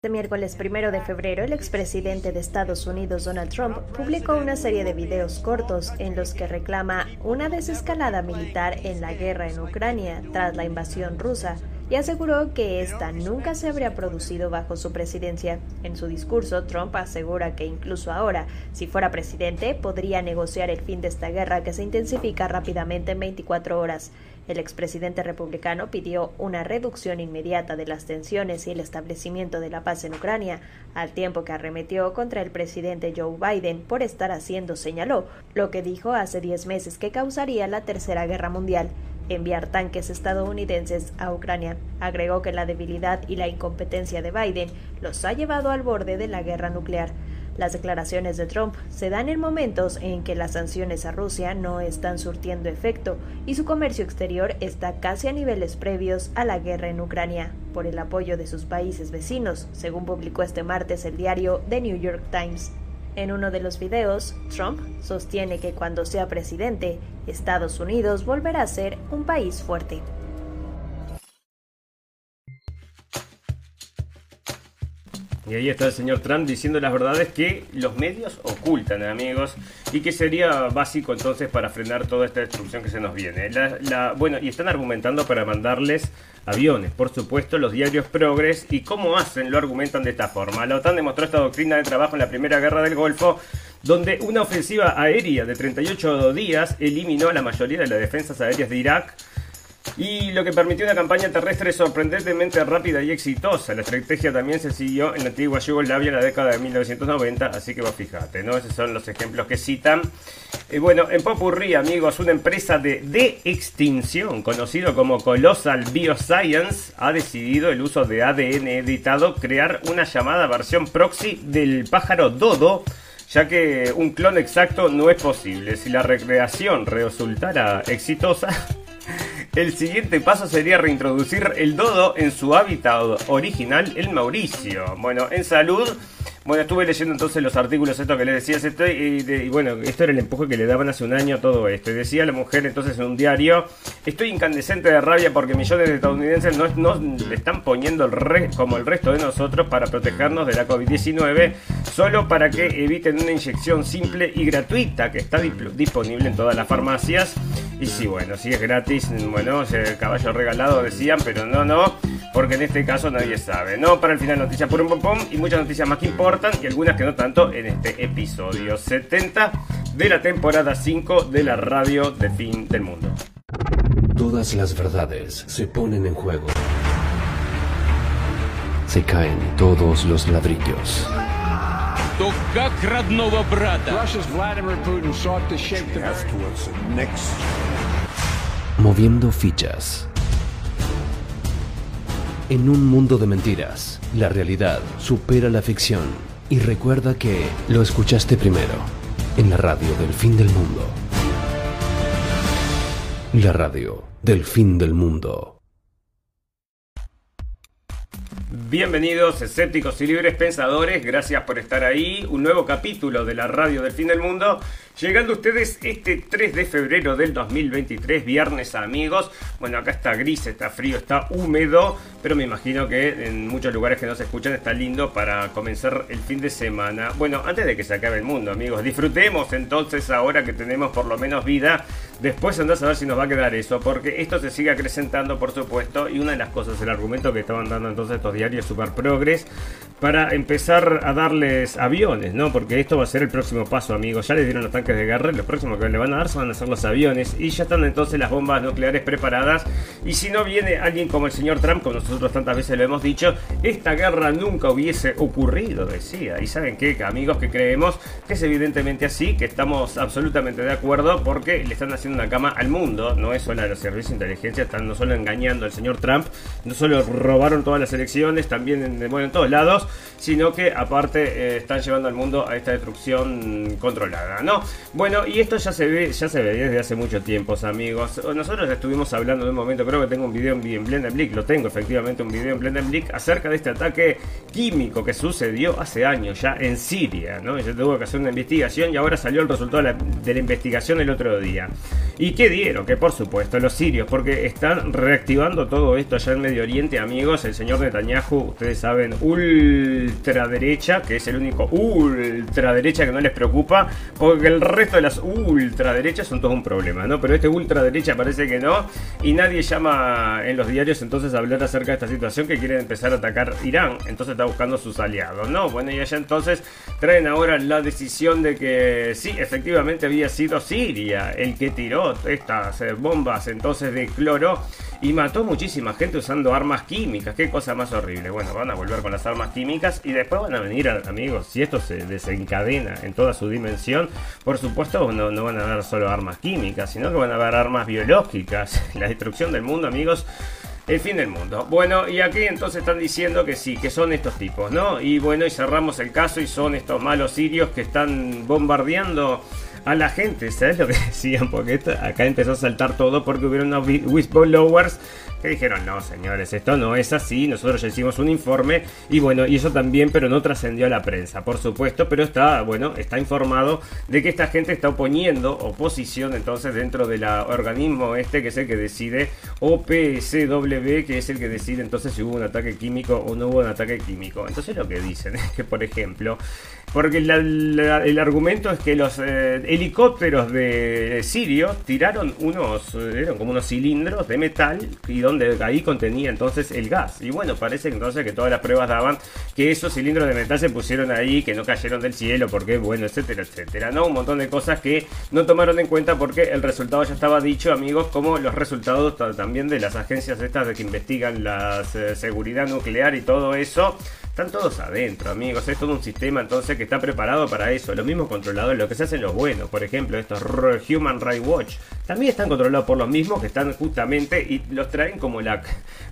Este miércoles primero de febrero, el expresidente de Estados Unidos, Donald Trump, publicó una serie de videos cortos en los que reclama una desescalada militar en la guerra en Ucrania tras la invasión rusa y aseguró que esta nunca se habría producido bajo su presidencia. En su discurso, Trump asegura que incluso ahora, si fuera presidente, podría negociar el fin de esta guerra que se intensifica rápidamente en 24 horas. El expresidente republicano pidió una reducción inmediata de las tensiones y el establecimiento de la paz en Ucrania, al tiempo que arremetió contra el presidente Joe Biden por estar haciendo, señaló, lo que dijo hace 10 meses que causaría la Tercera Guerra Mundial enviar tanques estadounidenses a Ucrania. Agregó que la debilidad y la incompetencia de Biden los ha llevado al borde de la guerra nuclear. Las declaraciones de Trump se dan en momentos en que las sanciones a Rusia no están surtiendo efecto y su comercio exterior está casi a niveles previos a la guerra en Ucrania, por el apoyo de sus países vecinos, según publicó este martes el diario The New York Times. En uno de los videos, Trump sostiene que cuando sea presidente, Estados Unidos volverá a ser un país fuerte. Y ahí está el señor Trump diciendo las verdades que los medios ocultan, amigos, y que sería básico entonces para frenar toda esta destrucción que se nos viene. bueno, y están argumentando para mandarles aviones, por supuesto, los diarios progres, y cómo hacen, lo argumentan de esta forma. La OTAN demostró esta doctrina de trabajo en la Primera Guerra del Golfo, donde una ofensiva aérea de 38 días eliminó a la mayoría de las defensas aéreas de Irak y lo que permitió una campaña terrestre sorprendentemente rápida y exitosa. La estrategia también se siguió en la antigua Yugoslavia en la década de 1990, así que vos fíjate, ¿no? Esos son los ejemplos que citan. Y bueno, en Popurrí, amigos, una empresa de, de extinción, conocido como Colossal Bioscience, ha decidido el uso de ADN editado crear una llamada versión proxy del pájaro dodo ya que un clon exacto no es posible. Si la recreación resultara exitosa, el siguiente paso sería reintroducir el dodo en su hábitat original, el Mauricio. Bueno, en salud bueno, estuve leyendo entonces los artículos estos que les decía esto y, bueno, esto era el empuje que le daban hace un año todo esto. Y decía la mujer entonces en un diario, estoy incandescente de rabia porque millones de estadounidenses no, le están poniendo el re, como el resto de nosotros para protegernos de la COVID-19, solo para que eviten una inyección simple y gratuita que está disponible en todas las farmacias. Y sí, bueno, si es gratis, bueno, el caballo regalado decían, pero no, no porque en este caso nadie sabe. No, para el final noticias por un pom y muchas noticias más que importan y algunas que no tanto en este episodio 70 de la temporada 5 de la radio de fin del mundo. Todas las verdades se ponen en juego. Se caen todos los ladrillos. Moviendo fichas en un mundo de mentiras, la realidad supera la ficción. Y recuerda que lo escuchaste primero, en la radio del fin del mundo. La radio del fin del mundo. Bienvenidos escépticos y libres pensadores, gracias por estar ahí. Un nuevo capítulo de la radio del fin del mundo Llegando ustedes este 3 de febrero del 2023, viernes amigos. Bueno, acá está gris, está frío, está húmedo, pero me imagino que en muchos lugares que no se escuchan está lindo para comenzar el fin de semana. Bueno, antes de que se acabe el mundo, amigos, disfrutemos entonces ahora que tenemos por lo menos vida. Después andás a ver si nos va a quedar eso, porque esto se sigue acrecentando, por supuesto, y una de las cosas, el argumento que estaban dando entonces estos diarios Super Progress, para empezar a darles aviones, ¿no? Porque esto va a ser el próximo paso, amigos. Ya les dieron los tanques de guerra, lo próximo que le van a dar van a ser los aviones y ya están entonces las bombas nucleares preparadas y si no viene alguien como el señor Trump, como nosotros tantas veces lo hemos dicho, esta guerra nunca hubiese ocurrido, decía. Y saben qué, amigos, que creemos que es evidentemente así, que estamos absolutamente de acuerdo porque le están haciendo una cama al mundo, no es solo a los servicios de inteligencia, están no solo engañando al señor Trump, no solo robaron todas las elecciones, también en, bueno, en todos lados, sino que aparte eh, están llevando al mundo a esta destrucción controlada, ¿no? Bueno, y esto ya se ve, ya se ve desde hace mucho tiempo, amigos. Nosotros estuvimos hablando en un momento, creo que tengo un video en Blendenblick, lo tengo efectivamente un video en Blendenblick acerca de este ataque químico que sucedió hace años ya en Siria, ¿no? Yo tuve que hacer una investigación y ahora salió el resultado de la, de investigación el otro día. ¿Y qué dieron? Que por supuesto los sirios, porque están reactivando todo esto allá en Medio Oriente, amigos. El señor Netanyahu, ustedes saben, ul ultraderecha, que es el único ultraderecha que no les preocupa, porque el resto de las ultraderechas son todo un problema, ¿no? Pero este ultraderecha parece que no, y nadie llama en los diarios entonces a hablar acerca de esta situación que quieren empezar a atacar Irán, entonces está buscando sus aliados, ¿no? Bueno, y allá entonces traen ahora la decisión de que sí, efectivamente había sido Siria el que tiró estas eh, bombas entonces de cloro y mató muchísima gente usando armas químicas. Qué cosa más horrible. Bueno, van a volver con las armas químicas y después van a venir, amigos, si esto se desencadena en toda su dimensión, por supuesto no, no van a dar solo armas químicas, sino que van a haber armas biológicas. La destrucción del mundo, amigos. El fin del mundo. Bueno, y aquí entonces están diciendo que sí, que son estos tipos, ¿no? Y bueno, y cerramos el caso y son estos malos sirios que están bombardeando a la gente. ¿Sabes lo que decían? Porque acá empezó a saltar todo porque hubieron unos whistleblowers que dijeron, no señores, esto no es así, nosotros ya hicimos un informe y bueno, y eso también, pero no trascendió a la prensa, por supuesto, pero está, bueno, está informado de que esta gente está oponiendo oposición entonces dentro del organismo este que es el que decide, OPSW, que es el que decide entonces si hubo un ataque químico o no hubo un ataque químico. Entonces lo que dicen es que, por ejemplo, porque el argumento es que los eh, helicópteros de Sirio tiraron unos, eh, eran como unos cilindros de metal y donde ahí contenía entonces el gas. Y bueno, parece entonces que todas las pruebas daban que esos cilindros de metal se pusieron ahí, que no cayeron del cielo, porque bueno, etcétera, etcétera. No, un montón de cosas que no tomaron en cuenta porque el resultado ya estaba dicho, amigos, como los resultados también de las agencias estas de que investigan la eh, seguridad nuclear y todo eso están todos adentro, amigos. Es todo un sistema entonces que está preparado para eso. Los mismos controladores, lo que se hacen los buenos. Por ejemplo, estos Human Rights Watch. También están controlados por los mismos que están justamente y los traen como la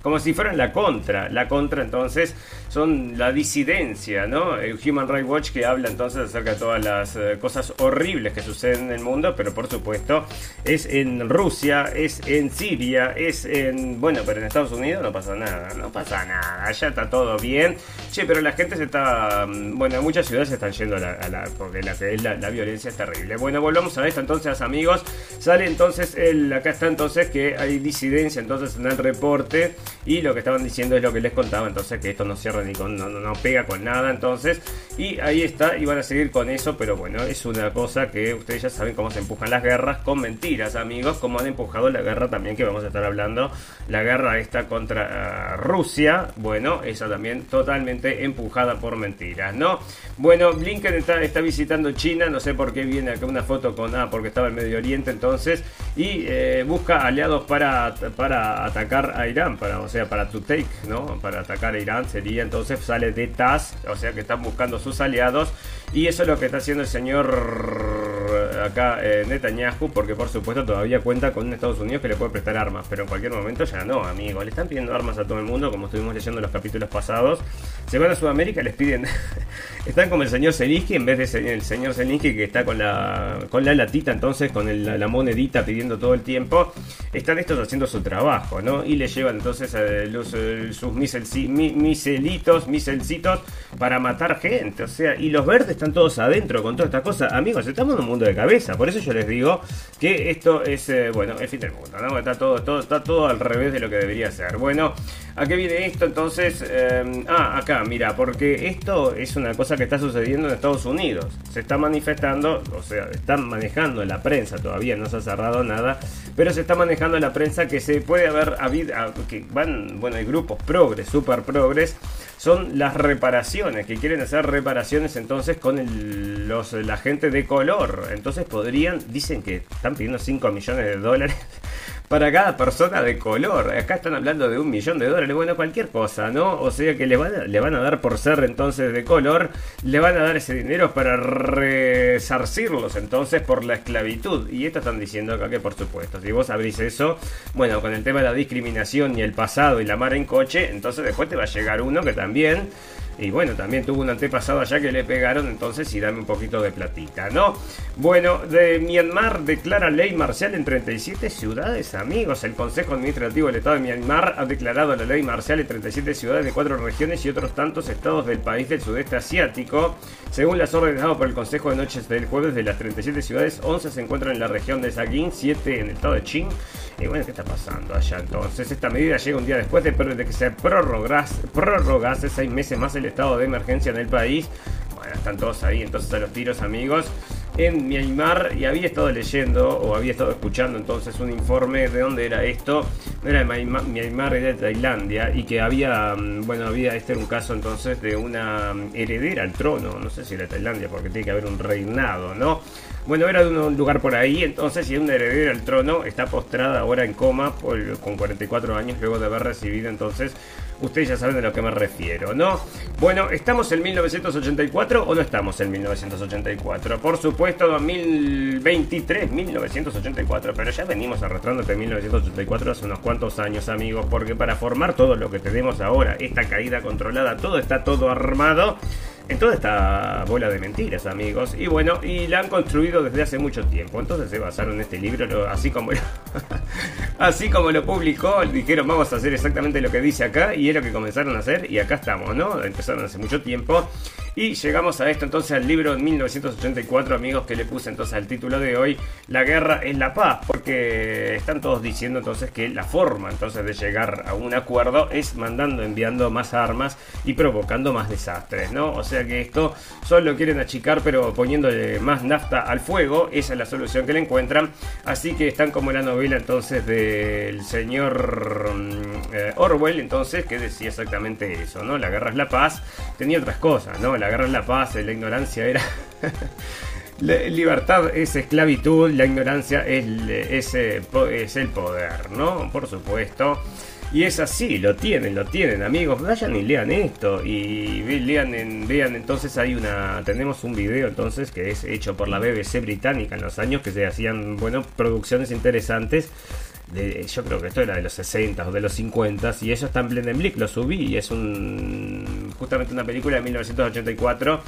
como si fueran la contra. La contra entonces son la disidencia, ¿no? El Human Rights Watch que habla entonces acerca de todas las eh, cosas horribles que suceden en el mundo, pero por supuesto es en Rusia, es en Siria, es en... Bueno, pero en Estados Unidos no pasa nada, no pasa nada, allá está todo bien pero la gente se está. Mm, bueno, en muchas ciudades se están yendo a la. porque la, la, violencia es terrible. Bueno, volvamos a esto entonces, amigos. Sale entonces el. Acá está entonces que hay disidencia entonces en el reporte. Y lo que estaban diciendo es lo que les contaba. Entonces que esto no cierra ni con. No, no, pega con nada. Entonces. Y ahí está. Y van a seguir con eso. Pero bueno, es una cosa que ustedes ya saben cómo se empujan las guerras. Con mentiras, amigos. Como han empujado la guerra también que vamos a estar hablando. La guerra esta contra ah, Rusia. Bueno, esa también totalmente empujada por mentiras, ¿no? Bueno, Blinken está, visitando China, no sé por qué viene acá una foto con, ah, porque estaba en Medio Oriente entonces, y eh, busca aliados para, para atacar a Irán, para, o sea, para to take, ¿no? Para atacar a Irán sería entonces, sale de TAS, o sea que están buscando sus aliados, y eso es lo que está haciendo el señor acá eh, Netanyahu, porque por supuesto todavía cuenta con Estados Unidos que le puede prestar armas, pero en cualquier momento ya no, amigo. Le están pidiendo armas a todo el mundo, como estuvimos leyendo en los capítulos pasados. Se van a Sudamérica, les piden. están como el señor Zelensky, en vez de el señor Zelensky que está con la, con la latita, entonces, con la, monedita pidiendo todo el tiempo. Están estos haciendo su trabajo, ¿no? Y le llevan entonces eh, eh, sus miselitos, miselcitos para matar gente. O sea, y los verdes están todos adentro con toda esta cosa. Amigos, estamos en un mundo de cabeza. Por eso yo les digo que esto es, eh, bueno, el fin del mundo, ¿no? Está todo, todo, está todo al revés de lo que debería ser. Bueno, ¿a qué viene esto entonces? Em, ah, acá, mira, porque esto es una cosa que está sucediendo en Estados Unidos. Se está manifestando, o sea, están manejando la prensa, todavía no se ha cerrado nada, pero se está manejando la prensa que se puede haber habido, que van, bueno, hay grupos progres, super progres, son las reparaciones, que quieren hacer reparaciones entonces con los, la gente de color. Entonces podrían, dicen que están pidiendo 5 millones de dólares para cada persona de color. Acá están hablando de un millón de dólares, bueno, cualquier cosa, ¿no? O sea que le van, a, le van a dar por ser entonces de color, le van a dar ese dinero para resarcirlos entonces por la esclavitud. Y esto están diciendo acá que por supuesto, si vos abrís eso, bueno, con el tema de la discriminación y el pasado y la mar en coche, entonces después te va a llegar uno que también y bueno, también tuvo un antepasado allá que le pegaron, entonces y dame un poquito de platita, ¿no? Bueno, de Myanmar declara ley marcial en 37 ciudades, amigos. El Consejo Administrativo del Estado de Myanmar ha declarado la ley marcial en 37 ciudades de cuatro regiones y otros tantos estados del país del sudeste asiático. Según las órdenes dadas por el Consejo de Noches del jueves, de las 37 ciudades, 11 se encuentran en la región de Sagin, 7 en el estado de Qing Y bueno, ¿qué está pasando allá entonces? Esta medida llega un día después de, que se prorrogase, prorrogase seis meses más el estado de emergencia en el país. Bueno, están todos ahí entonces a los tiros, amigos en Myanmar y había estado leyendo o había estado escuchando entonces un informe de dónde era esto, no era de Myanmar, era de Tailandia y que había, mm, bueno, había este un caso entonces de una heredera al trono, no sé si era Tailandia porque tiene que haber un reinado, ¿no? Bueno, era de un lugar por ahí, entonces, y una heredera al trono está postrada ahora en coma con 44 años luego de haber recibido entonces Ustedes ya saben de lo que me refiero, ¿no? Bueno, ¿estamos en 1984 o no estamos en 1984? Por supuesto, 2023, 1984, pero ya venimos arrastrando desde 1984 hace unos cuantos años, amigos, porque para formar todo lo que tenemos ahora, esta caída controlada, todo está todo armado en toda esta bola de mentiras, amigos. Y bueno, y la han construido desde hace mucho tiempo. Entonces se basaron en este libro, así como lo, así como lo publicó, dijeron vamos a hacer exactamente lo que dice acá y es lo que comenzaron a hacer y acá estamos, ¿no? Empezaron hace mucho tiempo. Y llegamos a esto entonces al libro de 1984, amigos, que le puse entonces al título de hoy, La guerra es la paz, porque están todos diciendo entonces que la forma entonces de llegar a un acuerdo es mandando, enviando más armas y provocando más desastres, ¿no? O sea que esto solo quieren achicar, pero poniéndole más nafta al fuego, esa es la solución que le encuentran. Así que están como la novela entonces del señor mm, eh, Orwell, entonces, que decía exactamente eso, ¿no? La guerra es la paz, tenía otras cosas, ¿no? Guerra es la paz, la ignorancia era... la libertad es esclavitud, la ignorancia es, es, es el poder, ¿no? Por supuesto. Y es así, lo tienen, lo tienen, amigos. Vayan y lean esto. Y lean, en, vean, entonces hay una. Tenemos un video entonces que es hecho por la BBC británica en los años que se hacían, bueno, producciones interesantes yo creo que esto era de los 60 o de los 50 y eso está en Blendenblick, lo subí y es un justamente una película de 1984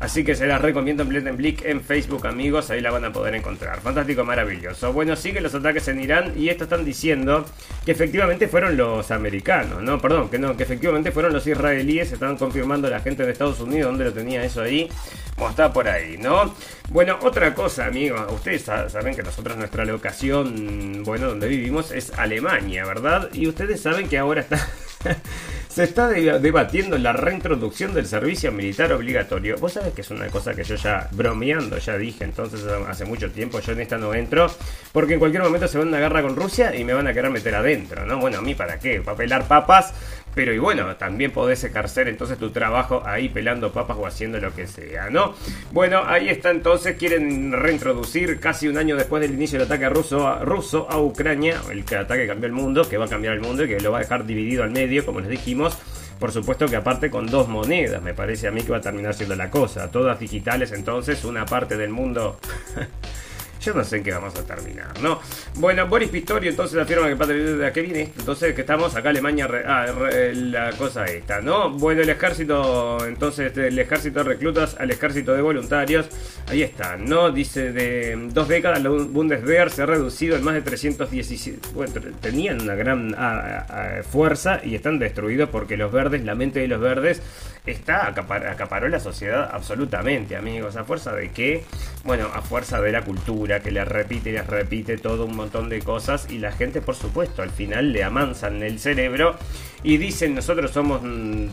así que se las recomiendo en Blendenblick en Facebook amigos, ahí la van a poder encontrar. Fantástico, maravilloso. Bueno, siguen los ataques en Irán y esto están diciendo que efectivamente fueron los americanos no, perdón, que no, que efectivamente fueron los israelíes están confirmando la gente de Estados Unidos donde lo tenía eso ahí. Como está por ahí, ¿no? Bueno, otra cosa amigos, ustedes saben que nosotros nuestra locación, bueno, donde vivimos es Alemania, ¿verdad? Y ustedes saben que ahora está... se está debatiendo la reintroducción del servicio militar obligatorio. Vos sabés que es una cosa que yo ya bromeando ya dije, entonces hace mucho tiempo yo en esta no entro, porque en cualquier momento se van a una guerra con Rusia y me van a querer meter adentro, ¿no? Bueno, a mí para qué, para pelar papas pero y bueno, también podés ejercer entonces tu trabajo ahí pelando papas o haciendo lo que sea, ¿no? Bueno, ahí está entonces, quieren reintroducir casi un año después del inicio del ataque ruso a, ruso a Ucrania, el ataque que cambió el mundo, que va a cambiar el mundo y que lo va a dejar dividido al medio, como les dijimos. Por supuesto que aparte con dos monedas, me parece a mí que va a terminar siendo la cosa. Todas digitales entonces, una parte del mundo yo no sé en qué vamos a terminar, ¿no? Bueno, Boris Pistorio entonces afirma que de qué viene. Entonces que estamos acá Alemania, ah, la cosa esta, ¿no? Bueno, el ejército, entonces el ejército de reclutas al ejército de voluntarios, ahí está, ¿no? Dice de dos décadas la Bundeswehr se ha reducido en más de 317, bueno, tenían una gran ah, ah, fuerza y están destruidos porque los verdes, la mente de los verdes está acaparó la sociedad absolutamente, amigos. ¿A fuerza de qué? Bueno, a fuerza de la cultura que le repite y les repite todo un montón de cosas y la gente, por supuesto, al final le amansan el cerebro y dicen nosotros somos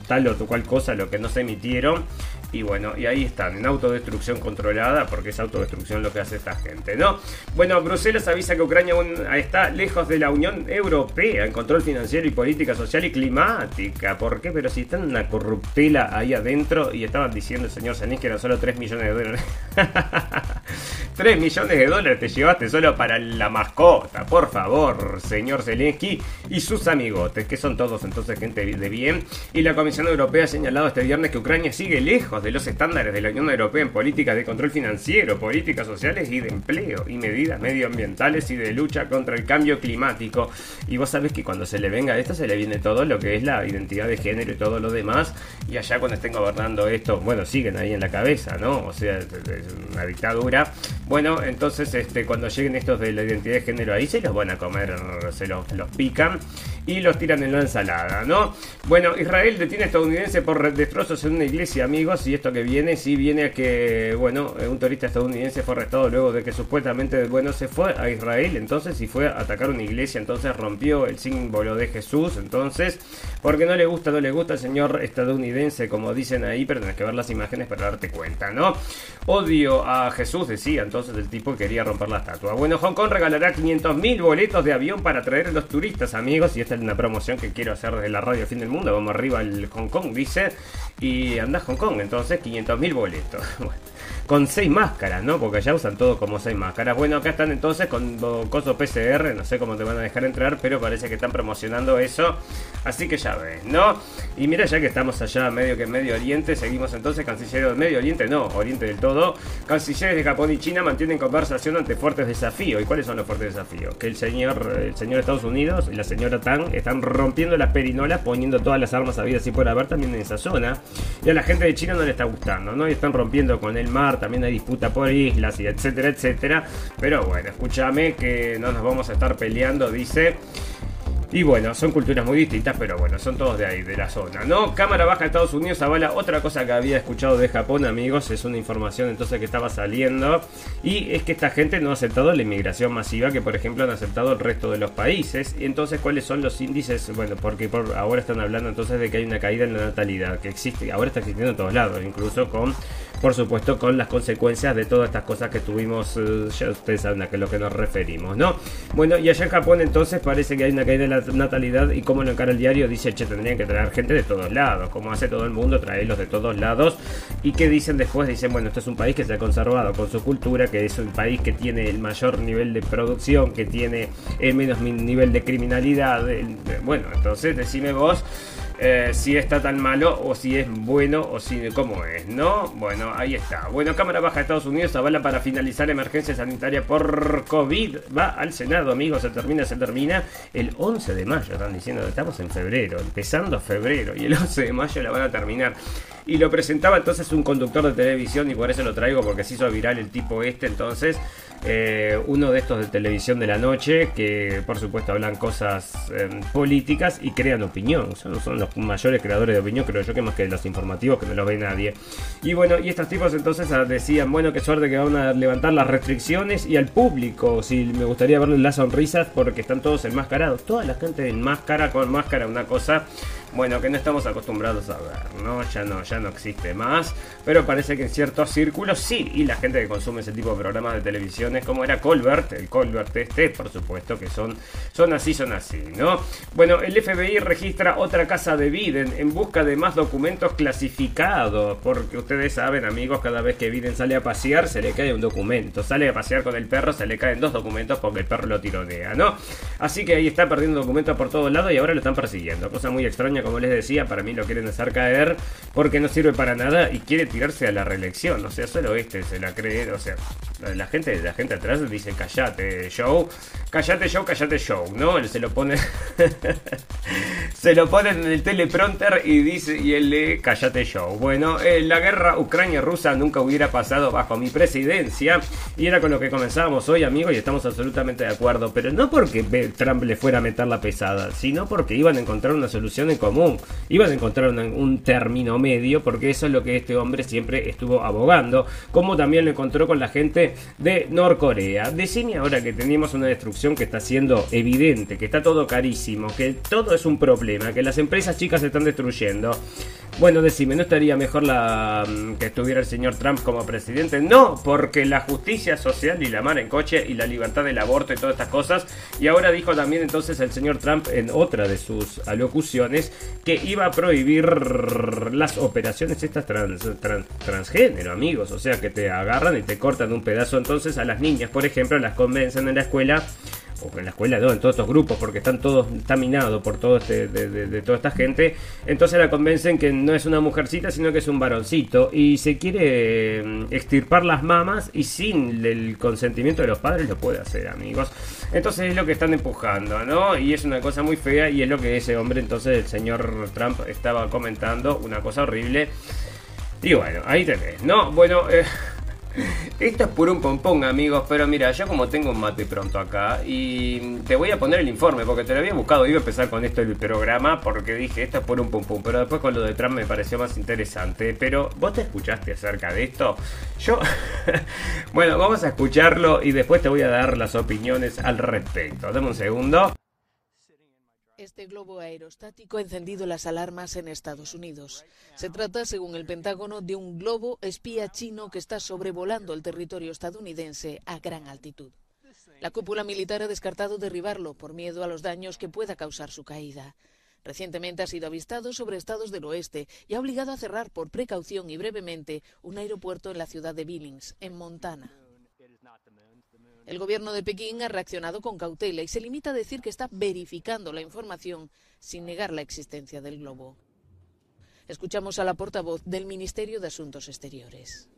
tal o cual cosa lo que no se emitieron y bueno, y ahí están, en autodestrucción controlada, porque es autodestrucción lo que hace esta gente, ¿no? Bueno, Bruselas avisa que Ucrania está lejos de la Unión Europea en control financiero y política social y climática. ¿Por qué? Pero si están una corruptela ahí adentro y estaban diciendo el señor Sanis que eran solo 3 millones de dólares. 3 millones de dólares te llevaste solo para la mascota, por favor, señor Zelensky y sus amigotes, que son todos entonces gente de bien. Y la Comisión Europea ha señalado este viernes que Ucrania sigue lejos de los estándares de la Unión Europea en políticas de control financiero, políticas sociales y de empleo, y medidas medioambientales y de lucha contra el cambio climático. Y vos sabés que cuando se le venga esto, se le viene todo lo que es la identidad de género y todo lo demás. Y allá cuando estén gobernando esto, bueno, siguen ahí en la cabeza, ¿no? O sea, es una dictadura. Bueno, entonces este, cuando lleguen estos de la identidad de género ahí, se los van a comer, se los, los pican. Y los tiran en la ensalada, ¿no? Bueno, Israel detiene a estadounidense por destrozos en una iglesia, amigos, y esto que viene, sí viene a que, bueno, un turista estadounidense fue arrestado luego de que supuestamente, bueno, se fue a Israel, entonces, y fue a atacar una iglesia, entonces rompió el símbolo de Jesús, entonces, porque no le gusta, no le gusta señor estadounidense, como dicen ahí, pero tenés que ver las imágenes para darte cuenta, ¿no? Odio a Jesús, decía entonces el tipo quería romper la estatua. Bueno, Hong Kong regalará 500.000 boletos de avión para traer a los turistas, amigos, y es una promoción que quiero hacer desde la radio Fin del Mundo, vamos arriba al Hong Kong, dice, y anda Hong Kong, entonces 500.000 boletos. con seis máscaras, ¿no? Porque ya usan todo como seis máscaras. Bueno, acá están entonces con coso PCR, no sé cómo te van a dejar entrar, pero parece que están promocionando eso. Así que ya ves, ¿no? Y mira, ya que estamos allá medio que en Medio Oriente, seguimos entonces, cancilleros del Medio Oriente, no, Oriente del todo. Cancilleres de Japón y China mantienen conversación ante fuertes desafíos. ¿Y cuáles son los fuertes desafíos? Que el señor, el señor Estados Unidos y la señora Tang están rompiendo las perinolas, poniendo todas las armas habidas y por haber también en esa zona. Y a la gente de China no le está gustando, ¿no? Y están rompiendo con el mar, también hay disputa por islas y etcétera, etcétera. Pero bueno, escúchame que no nos vamos a estar peleando, dice. Y bueno, son culturas muy distintas, pero bueno, son todos de ahí, de la zona, ¿no? Cámara Baja de Estados Unidos avala otra cosa que había escuchado de Japón, amigos, es una información entonces que estaba saliendo. Y es que esta gente no ha aceptado la inmigración masiva que, por ejemplo, han aceptado el resto de los países. Y entonces, ¿cuáles son los índices? Bueno, porque por ahora están hablando entonces de que hay una caída en la natalidad, que existe, ahora está existiendo en todos lados, incluso con, por supuesto, con las consecuencias de todas estas cosas que tuvimos, eh, ya ustedes saben a qué lo que nos referimos, ¿no? Bueno, y allá en Japón entonces parece que hay una caída en la natalidad y como lo encara el diario, dice, che, tendrían que traer gente de todos lados, como hace todo el mundo, traerlos de todos lados. Y que dicen después, dicen, bueno, esto es un país que se ha conservado con su cultura, que es un país que tiene el mayor nivel de producción, que tiene el menos nivel de criminalidad. bueno, entonces decime vos. Eh, si está tan malo o si es bueno o si cómo es, ¿no? Bueno, ahí está. Bueno, Cámara Baja de Estados Unidos avala para finalizar emergencia sanitaria por COVID. Va al Senado, amigos, se termina, se termina el 11 de mayo, están diciendo, estamos en febrero, empezando febrero y el 11 de mayo la van a terminar. Y lo presentaba entonces un conductor de televisión y por eso lo traigo porque se hizo viral el tipo este entonces. Eh, uno de estos de televisión de la noche que por supuesto hablan cosas em, políticas y crean opinión. Son, los mayores creadores de opinión, creo yo que más que los informativos que no los ve nadie. Y bueno, y estos tipos entonces ah, decían, bueno, qué suerte que van a levantar las restricciones y al público, si me gustaría verles las sonrisas porque están todos enmascarados. Toda la gente en máscara con máscara, una cosa bueno, que no estamos acostumbrados a ver, ¿no? Ya no, ya no existe más, pero parece que en ciertos círculos sí, y la gente que consume ese tipo de programas de televisión es como era Colbert, el Colbert este, por supuesto que son, son así, son así, ¿no? Bueno, el FBI registra otra casa de Biden en busca de más documentos clasificados, porque ustedes saben, amigos, cada vez que Biden sale a pasear se le cae un documento, sale a pasear con el perro, se le caen dos documentos porque el perro lo tironea, ¿no? Así que ahí está perdiendo documentos por todos lados y ahora lo están persiguiendo, cosa muy extraña como les decía, para mí lo quieren hacer caer porque no sirve para nada y quiere tirarse a la reelección. O sea, solo este se la cree. O sea, la gente, la gente atrás dice callate, show, callate, show, callate, show, ¿no? Se lo pone. se lo pone en el teleprompter y dice, y él lee callate, show. Bueno, eh, la guerra Ucrania-Rusa nunca hubiera pasado bajo mi presidencia y era con lo que comenzábamos hoy, amigos, y estamos absolutamente de acuerdo. Pero no porque Trump le fuera a meter la pesada, sino porque iban a encontrar una solución en común. Iban a encontrar un, término medio, porque eso es lo que este hombre siempre estuvo abogando, como también lo encontró con la gente de Norcorea. Decime ahora que tenemos una destrucción que está siendo evidente, que está todo carísimo, que todo es un problema, que las empresas chicas se están destruyendo. Bueno, decime, ¿no estaría mejor la, mm, que estuviera el señor Trump como presidente? No, porque la justicia social y la mar en coche y la libertad del aborto y todas estas cosas. Y ahora dijo también entonces el señor Trump en otra de sus alocuciones que iba a prohibir las operaciones estas trans, transgénero, amigos. O sea, que te agarran y te cortan un pedazo. Entonces a las niñas, por ejemplo, las convencen en la escuela o en la escuela, no, en todos estos grupos, porque están todos, está minado por todo este, de, toda esta gente, entonces la convencen que no es una mujercita, sino que es un varoncito, y se quiere mm, extirpar las mamas y sin el consentimiento de los padres lo puede hacer, amigos. Entonces es lo que están empujando, ¿no? Y es una cosa muy fea y es lo que ese hombre, entonces el señor Trump estaba comentando, una cosa horrible. Y bueno, ahí tenés, ¿no? Bueno, eh, Esto es puro un pompón, amigos, pero mira, yo como tengo un mate pronto acá y te voy a poner el informe porque te lo había buscado, iba a empezar con esto del programa porque dije, esto es puro un pompón, pero después con lo de me pareció más interesante. Pero, ¿vos te escuchaste acerca de esto? Yo, bueno, vamos a escucharlo y después te voy a dar las opiniones al respecto. Dame un segundo. Este globo aerostático ha encendido las alarmas en Estados Unidos. Se trata, según el Pentágono, de un globo espía chino que está sobrevolando el territorio estadounidense a gran altitud. La cúpula militar ha descartado derribarlo por miedo a los daños que pueda causar su caída. Recientemente ha sido avistado sobre estados del oeste y ha obligado a cerrar por precaución y brevemente un aeropuerto en la ciudad de Billings, en Montana. El gobierno de Pekín ha reaccionado con cautela y se limita a decir que está verificando la información sin negar la existencia del globo. Escuchamos a la portavoz del Ministerio de Asuntos Exteriores.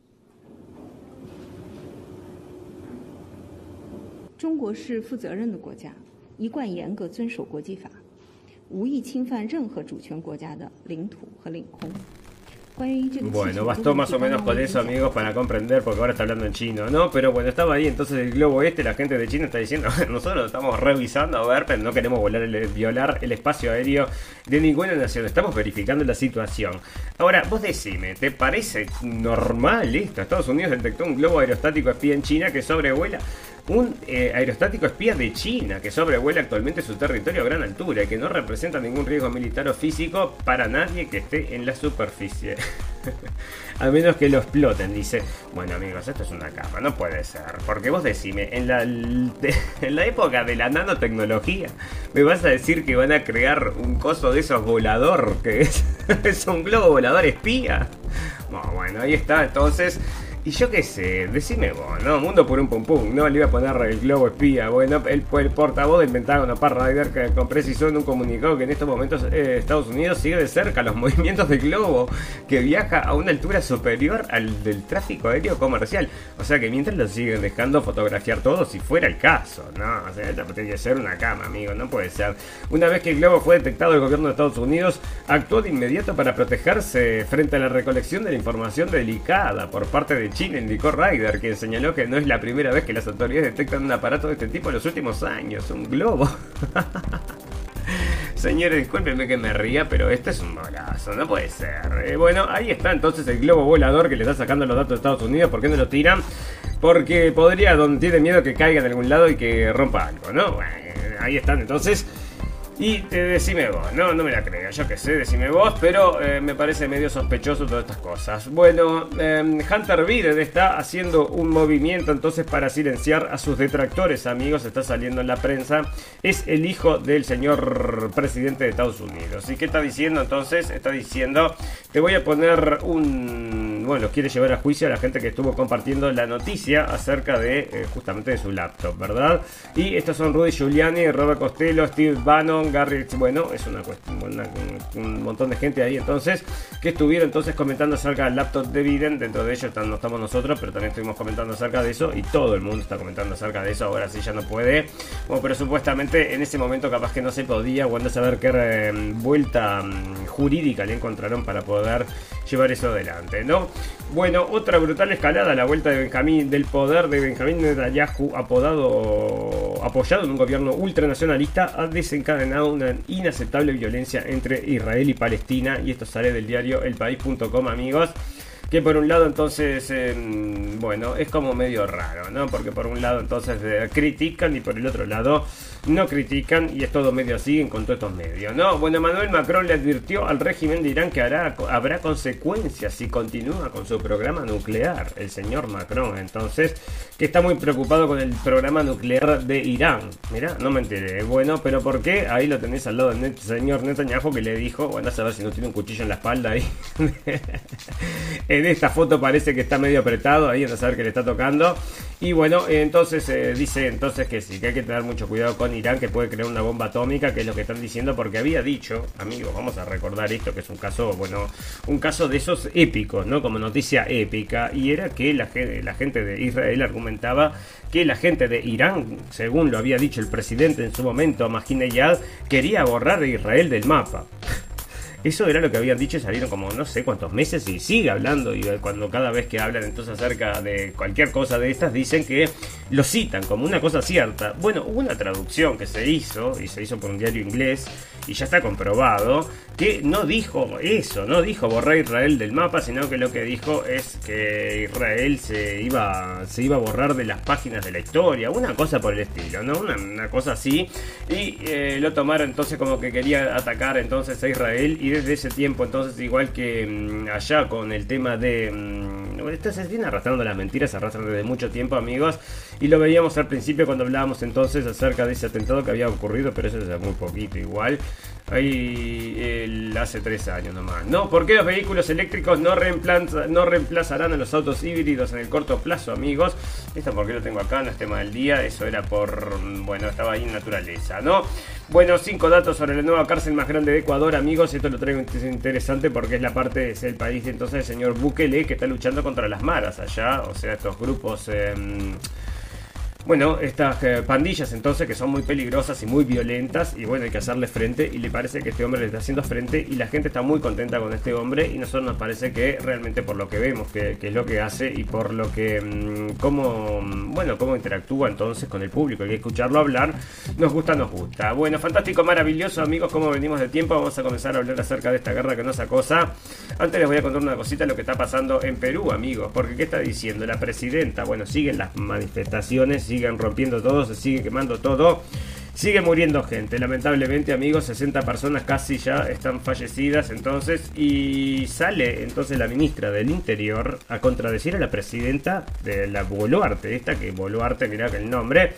Bueno, bastó más o menos con eso, amigos, para comprender, porque ahora está hablando en chino, ¿no? Pero bueno, estaba ahí entonces el globo este, la gente de China está diciendo, nosotros lo estamos revisando a ver, pero no queremos volar violar el espacio aéreo de ninguna nación, estamos verificando la situación. Ahora, vos decime, ¿te parece normal esto? Estados Unidos detectó un globo aerostático espía en China que sobrevuela un eh, aerostático espía de China que sobrevuela actualmente su territorio a gran altura y que no representa ningún riesgo militar o físico para nadie que esté en la superficie. a menos que lo exploten, dice. Bueno amigos, esto es una cama, no puede ser. Porque vos decime, en la, en la época de la nanotecnología, me vas a decir que van a crear un coso de esos volador, que es, es un globo volador espía. Bueno, ahí está, entonces y yo qué sé, decime vos, ¿no? Mundo por un pum pum, ¿no? Le iba a poner el globo espía. Bueno, el, portavoz del Pentágono, Par Rider, que precisó en un comunicado que en estos momentos eh, Estados Unidos sigue de cerca los movimientos del globo que viaja a una altura superior al del tráfico aéreo comercial. O sea que mientras lo siguen dejando fotografiar todo, si fuera el caso, ¿no? O sea, esto tiene que ser una cama, amigo, no puede ser. Una vez que el globo fue detectado, el gobierno de Estados Unidos actuó de inmediato para protegerse frente a la recolección de la información delicada por parte de China, indicó Ryder, quien señaló que no es la primera vez que las autoridades detectan un aparato de este tipo en los últimos años, un globo. Señores, discúlpenme que me ría, pero este es un molazo, no puede ser. Eh, bueno, ahí está entonces el globo volador que le está sacando los datos de Estados Unidos. ¿Por qué no lo tiran? Porque podría, donde tiene miedo que caiga en algún lado y que rompa algo, ¿no? Bueno, ahí están entonces. Y te decime vos, no, no me la creo, yo que sé, decime vos, pero eh, me parece medio sospechoso todas estas cosas. Bueno, em, Hunter Biden está haciendo un movimiento entonces para silenciar a sus detractores, amigos, está saliendo en la prensa. Es el hijo del señor presidente de Estados Unidos. ¿Y qué está diciendo entonces? Está diciendo, te voy a poner un... Bueno, quiere llevar a juicio a la gente que estuvo compartiendo la noticia acerca de eh, justamente de su laptop, ¿verdad? Y estos son Rudy Giuliani, Robert Costello, Steve Bannon, Gary, bueno, es una cuestión, un montón de gente ahí entonces que estuvieron entonces comentando acerca del laptop de Biden, dentro de ellos no estamos nosotros, pero también estuvimos comentando acerca de eso y todo el mundo está comentando acerca de eso, ahora sí ya no puede, bueno, pero supuestamente en ese momento capaz que no se podía, cuando saber qué eh, vuelta mm, jurídica le encontraron para poder llevar eso adelante, ¿no? Bueno, otra brutal escalada, la vuelta de Benjamín, del poder de Benjamín Netanyahu, apodado, apoyado en un gobierno ultranacionalista, ha desencadenado una inaceptable violencia entre Israel y Palestina, y esto sale del diario elpaís.com, amigos que por un lado entonces, em, bueno, es como medio raro, ¿no? Porque por un lado entonces eh, critican y por el otro lado no critican y es todo medio así con todos estos medios, ¿no? Bueno, Manuel Macron le advirtió al régimen de Irán que habrá consecuencias si continúa con su programa nuclear, el señor Macron, entonces, que está muy preocupado con el programa nuclear de Irán. Mira, no me enteré, bueno, pero ¿por qué? Ahí lo tenéis al lado del señor Netanyahu que le dijo, bueno, a saber si no tiene un cuchillo en la espalda ahí. en esta foto parece que está medio apretado, ahí a saber que le está tocando. Y bueno, entonces eh, dice entonces que sí, que hay que tener mucho cuidado con Irán, que puede crear una bomba atómica, que es lo que están diciendo, porque había dicho, amigos, vamos a recordar esto, que es un caso, bueno, un caso de esos épicos, ¿no? Como noticia épica, y era que la, la gente de Israel argumentaba que la gente de Irán, según lo había dicho el presidente en su momento, Mahmoud quería borrar a Israel del mapa. Eso era lo que habían dicho y salieron como no sé cuántos meses y sigue hablando. Y cuando cada vez que hablan entonces acerca de cualquier cosa de estas, dicen que lo citan como una cosa cierta. Bueno, hubo una traducción que se hizo y se hizo por un diario inglés y ya está comprobado que no dijo eso, no dijo borrar Israel del mapa, sino que lo que dijo es que Israel se iba, se iba a borrar de las páginas de la historia, una cosa por el estilo, ¿no? Una, cosa así. Y eh, lo tomaron entonces como que quería atacar entonces a Israel y desde ese tiempo entonces igual que mm, allá con el tema de... Mm, esto se viene arrastrando las mentiras, se arrastran desde mucho tiempo amigos y lo veíamos al principio cuando hablábamos entonces acerca de ese atentado que había ocurrido, pero eso es muy poquito igual. Ahí hace tres años nomás. No, ¿por qué los vehículos eléctricos no, no reemplazarán a los autos híbridos en el corto plazo, amigos? Esto porque lo tengo acá, no es tema del día, eso era por, bueno, estaba ahí en naturaleza, ¿no? Bueno, cinco datos sobre la nueva cárcel más grande de Ecuador, amigos. Esto lo traigo interesante porque es la parte, es el país entonces del señor Bukele que está luchando contra las maras allá, o sea, estos grupos... Em, bueno, estas eh, pandillas entonces que son muy peligrosas y muy violentas y bueno, hay que hacerle frente y le parece que este hombre le está haciendo frente y la gente está muy contenta con este hombre y nosotros nos parece que realmente por lo que vemos que, es lo que hace y por lo que mm, cómo mm, bueno, cómo interactúa entonces con el público, hay que escucharlo hablar, nos gusta, nos gusta. Bueno, fantástico, maravilloso, amigos, como venimos de tiempo, vamos a comenzar a hablar acerca de esta guerra que nos acosa. Antes les voy a contar una cosita lo que está pasando en Perú, amigos, porque ¿qué está diciendo la presidenta? Bueno, siguen las manifestaciones siguen rompiendo todo, se sigue quemando todo. Sigue muriendo gente, lamentablemente amigos, 60 personas casi ya están fallecidas entonces y sale entonces la ministra del Interior a contradecir a la presidenta de la Boluarte, esta que Boluarte, mira que el nombre,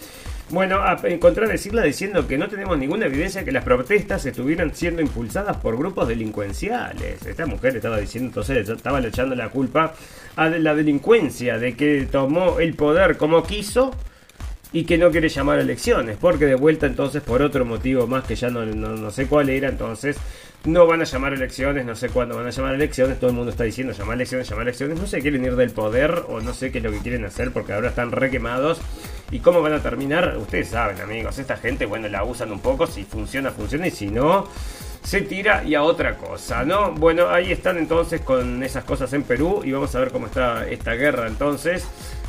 bueno, a contradecirla diciendo que no tenemos ninguna evidencia que las protestas estuvieran siendo impulsadas por grupos delincuenciales. Esta mujer estaba diciendo entonces, estaba le echando la culpa a la delincuencia de que tomó el poder como quiso y que no quiere llamar a elecciones, porque de vuelta entonces por otro motivo más que ya no, no, sé cuál era, entonces no van a llamar elecciones, no sé cuándo van a llamar elecciones, todo el mundo está diciendo llamar elecciones, llamar elecciones, no sé, quieren ir del poder o no sé qué es lo que quieren hacer porque ahora están requemados. Y cómo van a terminar, ustedes saben amigos, esta gente bueno la usan un poco, si funciona, funciona y si no se tira y a otra cosa, ¿no? Bueno, ahí están entonces con esas cosas en Perú y vamos a ver cómo está esta guerra entonces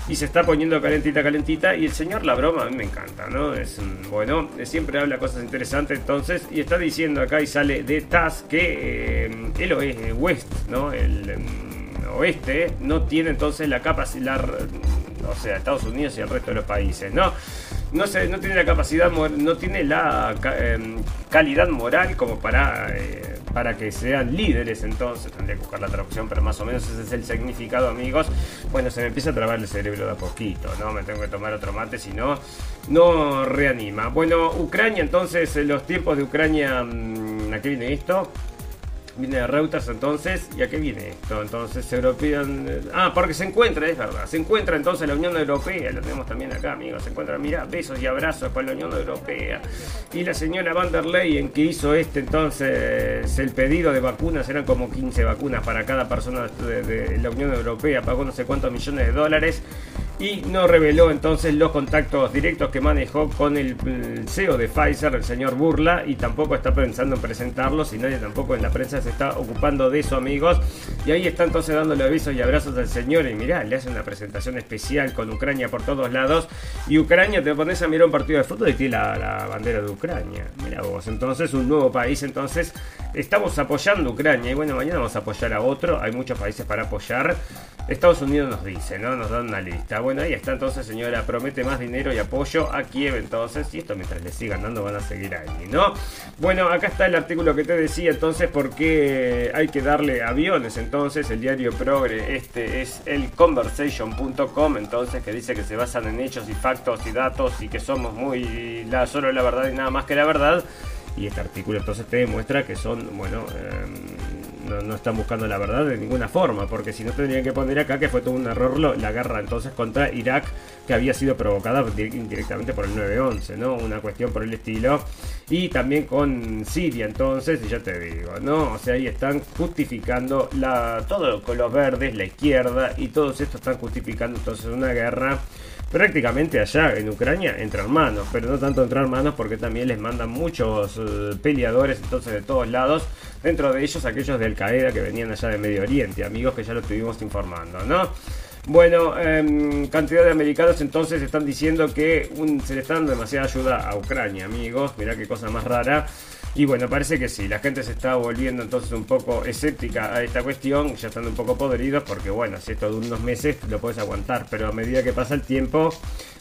y se está poniendo calentita, calentita. Y el señor La Broma a mí me encanta, ¿no? Es bueno, siempre habla cosas interesantes entonces. Y está diciendo acá y sale de TAS que eh, el oeste, ¿no? El em, oeste no tiene entonces la capacidad, o sea, Estados Unidos y el resto de los países, ¿no? No, tiene la capacidad, no tiene la em, calidad moral como para eh, para que sean líderes entonces, tendría que buscar la traducción, pero más o menos ese es el significado amigos, bueno, se me empieza a trabar el cerebro de a poquito, ¿no? Me tengo que tomar otro mate, si no, no reanima. Bueno, Ucrania entonces, los tiempos de Ucrania, mm, ¿a qué viene esto? Viene de Reuters entonces, ¿y a qué viene esto? Entonces, European... Ah, porque se encuentra, es verdad, se encuentra entonces la Unión Europea, lo tenemos también acá, amigos, se encuentra, mira, besos y abrazos con la Unión Europea. Y la señora van der Leyen que hizo este entonces el pedido de vacunas, eran como 15 vacunas para cada persona de la Unión Europea, pagó no sé cuántos millones de dólares y no reveló entonces los contactos directos que manejó con el, CEO de Pfizer, el señor Burla, y tampoco está pensando en presentarlos y nadie tampoco en la prensa se está ocupando de eso, amigos. Y ahí está entonces dándole avisos y abrazos al señor y mirá, le hace una presentación especial con Ucrania por todos lados. Y Ucrania, te pones a mirar un partido de fútbol y tiene la, bandera de Ucrania. Mira vos, entonces un nuevo país, entonces estamos apoyando Ucrania y bueno, mañana vamos a apoyar a otro, hay muchos países para apoyar. Estados Unidos nos dice, ¿no? Nos dan una lista. Bueno, ahí está entonces, señora, promete más dinero y apoyo a Kiev entonces, y esto mientras le sigan dando van a seguir ahí, ¿no? Bueno, acá está el artículo que te decía entonces, por qué hay que darle aviones entonces, el diario Progre, este es el conversation.com, entonces, que dice que se basan en hechos y factos y datos y que somos muy, solo la verdad y nada más que la verdad. Y este artículo entonces te demuestra que son, bueno, em, no, están buscando la verdad de ninguna forma, porque si no tendrían que poner acá que fue todo un error la guerra entonces contra Irak que había sido provocada indirectamente por el 9-11, ¿no? Una cuestión por el estilo. Y también con Siria entonces, y ya te digo, ¿no? O sea, ahí están justificando la, todo con los verdes, la izquierda, y todos estos están justificando entonces una guerra prácticamente allá en Ucrania entre hermanos, pero no tanto entre hermanos porque también les mandan muchos eh, peleadores entonces de todos lados, dentro de ellos aquellos de Al que venían allá de Medio Oriente, amigos que ya lo estuvimos informando, ¿no? Bueno, em, cantidad de americanos entonces están diciendo que se le está dando demasiada ayuda a Ucrania, amigos, mirá qué cosa más rara. Y bueno, parece que sí, la gente se está volviendo entonces un poco escéptica a esta cuestión, ya están un poco podridos porque bueno, si esto dura unos meses lo puedes aguantar, pero a medida que pasa el tiempo,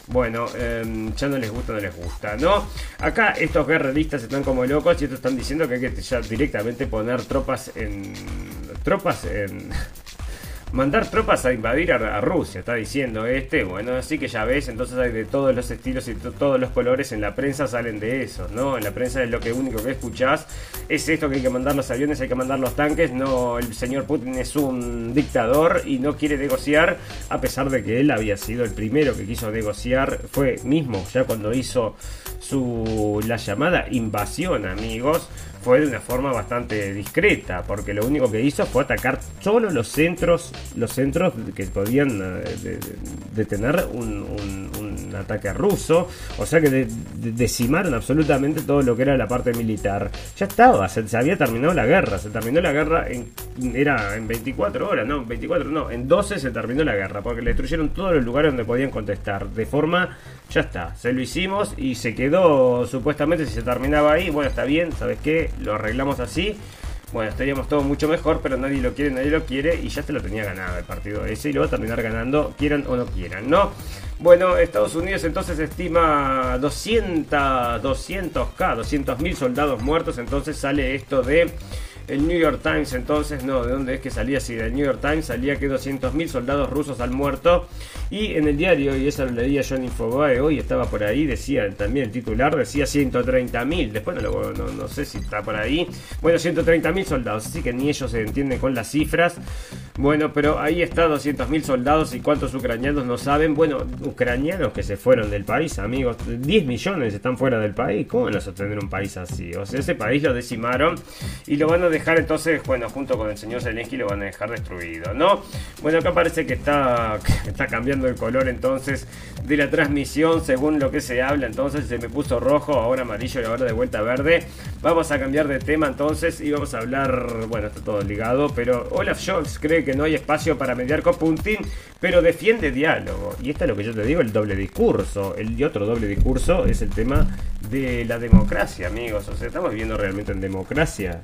bueno, em, ya no les gusta, no les gusta, ¿no? Acá estos guerreristas están como locos y estos están diciendo que hay que ya directamente poner tropas en... tropas en mandar tropas a invadir a, Rusia, está diciendo este. Bueno, así que ya ves, entonces hay de todos los estilos y todos los colores en la prensa salen de eso, ¿no? En la prensa es lo que único que escuchás es esto que hay que mandar los aviones, hay que mandar los tanques. No, el señor Putin es un dictador y no quiere negociar, a pesar de que él había sido el primero que quiso negociar, fue mismo ya cuando hizo su la llamada invasión, amigos fue de una forma bastante discreta, porque lo único que hizo fue atacar solo los centros, los centros que podían eh, detener un, ataque ruso, o sea que decimaron absolutamente todo lo que era la parte militar. Ya estaba, se, había terminado la guerra, se terminó la guerra en, era en 24 horas, no, 24 no, en 12 se terminó la guerra, porque le destruyeron todos los lugares donde podían contestar, de forma, ya está, se lo hicimos y se quedó supuestamente si se terminaba ahí, bueno, está bien, ¿sabes qué? lo arreglamos así, bueno, estaríamos todos mucho mejor, pero nadie lo quiere, nadie lo quiere y ya te lo tenía ganado el partido ese y lo va a terminar ganando, quieran o no quieran, ¿no? Bueno, Estados Unidos entonces estima 200, 200k, 200 mil soldados muertos, entonces sale esto de el New York Times entonces, no, ¿de dónde es que salía? Si del New York Times salía que 200.000 soldados rusos han muerto. Y en el diario, y eso lo leía John Infobae hoy, estaba por ahí, decía también el titular, decía 130.000. Después no, no, no, sé si está por ahí. Bueno, 130.000 soldados, así que ni ellos se entienden con las cifras. Bueno, pero ahí está 200.000 soldados y cuántos ucranianos no saben. Bueno, ucranianos que se fueron del país, amigos. 10 millones están fuera del país. ¿Cómo van a sostener un país así? O sea, ese país lo decimaron y lo van a dejar entonces, bueno, junto con el señor Zelensky lo van a dejar destruido, ¿no? Bueno, acá parece que está, está cambiando el color entonces de la transmisión según lo que se habla, entonces se me puso rojo, ahora amarillo y ahora de vuelta verde. Vamos a cambiar de tema entonces y vamos a hablar, bueno, está todo ligado, pero Olaf Scholz cree que no hay espacio para mediar con Putin, pero defiende diálogo. Y esto es lo que yo te digo, el doble discurso. El otro doble discurso es el tema de la democracia, amigos. O sea, estamos viviendo realmente en democracia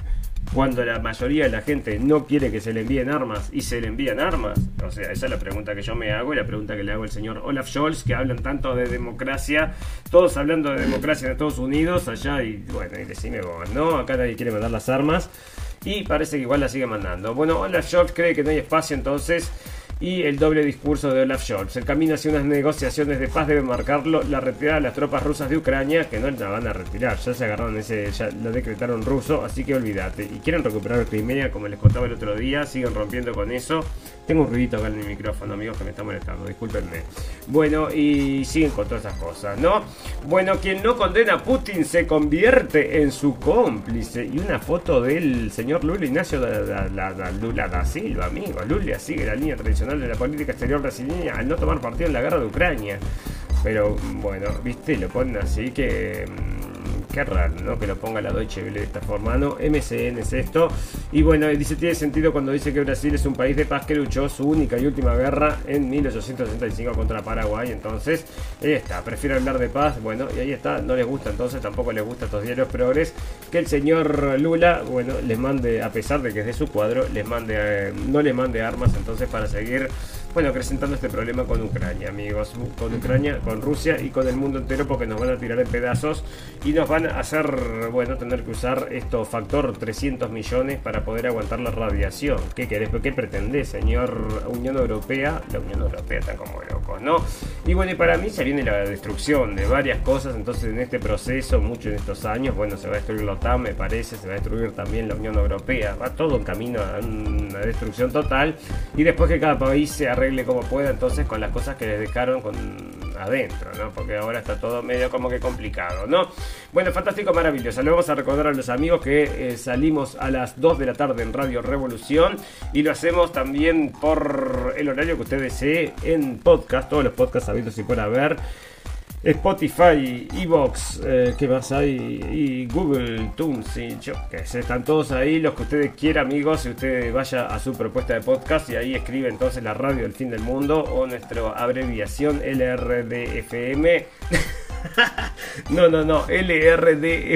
cuando la mayoría de la gente no quiere que se le envíen armas y se le envían armas? O sea, esa es la pregunta que yo me hago y la pregunta que le hago al señor Olaf Scholz, que hablan tanto de democracia, todos hablando de democracia en Estados Unidos, allá y bueno, y decime vos, ¿no? Acá nadie quiere mandar las armas y parece que igual la sigue mandando. Bueno, Olaf Scholz cree que no hay espacio entonces y el doble discurso de Olaf Scholz. El camino hacia unas negociaciones de paz debe marcarlo la retirada de las tropas rusas de Ucrania, que no la van a retirar, ya se agarraron ese, ya lo decretaron ruso, así que olvídate. Y quieren recuperar Crimea, como les contaba el otro día, siguen rompiendo con eso. Tengo un ruidito acá en mi micrófono, amigos, que me está molestando, discúlpenme. Bueno, y siguen con todas esas cosas, ¿no? Bueno, quien no condena a Putin se convierte en su cómplice. Y una foto del señor Lula Ignacio Lula da Silva, amigo. Lula sigue la línea tradicional de la política exterior brasileña al no tomar partido en la guerra de Ucrania. Pero bueno, viste, lo ponen así que mm, Qué raro, ¿no? Que lo ponga la Deutsche Welle de esta forma, ¿no? MCN es esto. Y bueno, dice, tiene sentido cuando dice que Brasil es un país de paz que luchó su única y última guerra en 1865 contra Paraguay. Entonces, ahí está, prefiere hablar de paz. Bueno, y ahí está, no les gusta entonces, tampoco les gusta a estos diarios progres que el señor Lula, bueno, les mande, a pesar de que es de su cuadro, les mande, eh, no le mande armas entonces para seguir bueno, acrecentando este problema con Ucrania, amigos, con Ucrania, con Rusia y con el mundo entero porque nos van a tirar en pedazos y nos van a hacer, bueno, tener que usar esto factor 300 millones para poder aguantar la radiación. ¿Qué querés? ¿Qué pretendés, señor Unión Europea? La Unión Europea está como loco locos, ¿no? Y bueno, y para mí se viene la destrucción de varias cosas, entonces en este proceso, mucho en estos años, bueno, se va a destruir la OTAN, me parece, se va a destruir también la Unión Europea, va todo en camino a una destrucción total, y después que cada país se arregle como pueda, entonces con las cosas que les dejaron adentro, ¿no? Porque ahora está todo medio como que complicado, ¿no? Bueno, fantástico, maravilloso. Le vamos a recordar a los amigos que eh, salimos a las 2 de la tarde en Radio Revolución y lo hacemos también por el horario que usted desee en podcast, todos los podcasts habidos y pueda ver. Spotify, Evox, eh, ¿qué más hay? Y Google Tunes, y yo que sé, están todos ahí, los que ustedes quieran, amigos. Si usted vaya a su propuesta de podcast y ahí escribe entonces la radio del fin del mundo o nuestra abreviación LRDFM. no, no, no, LRDFDM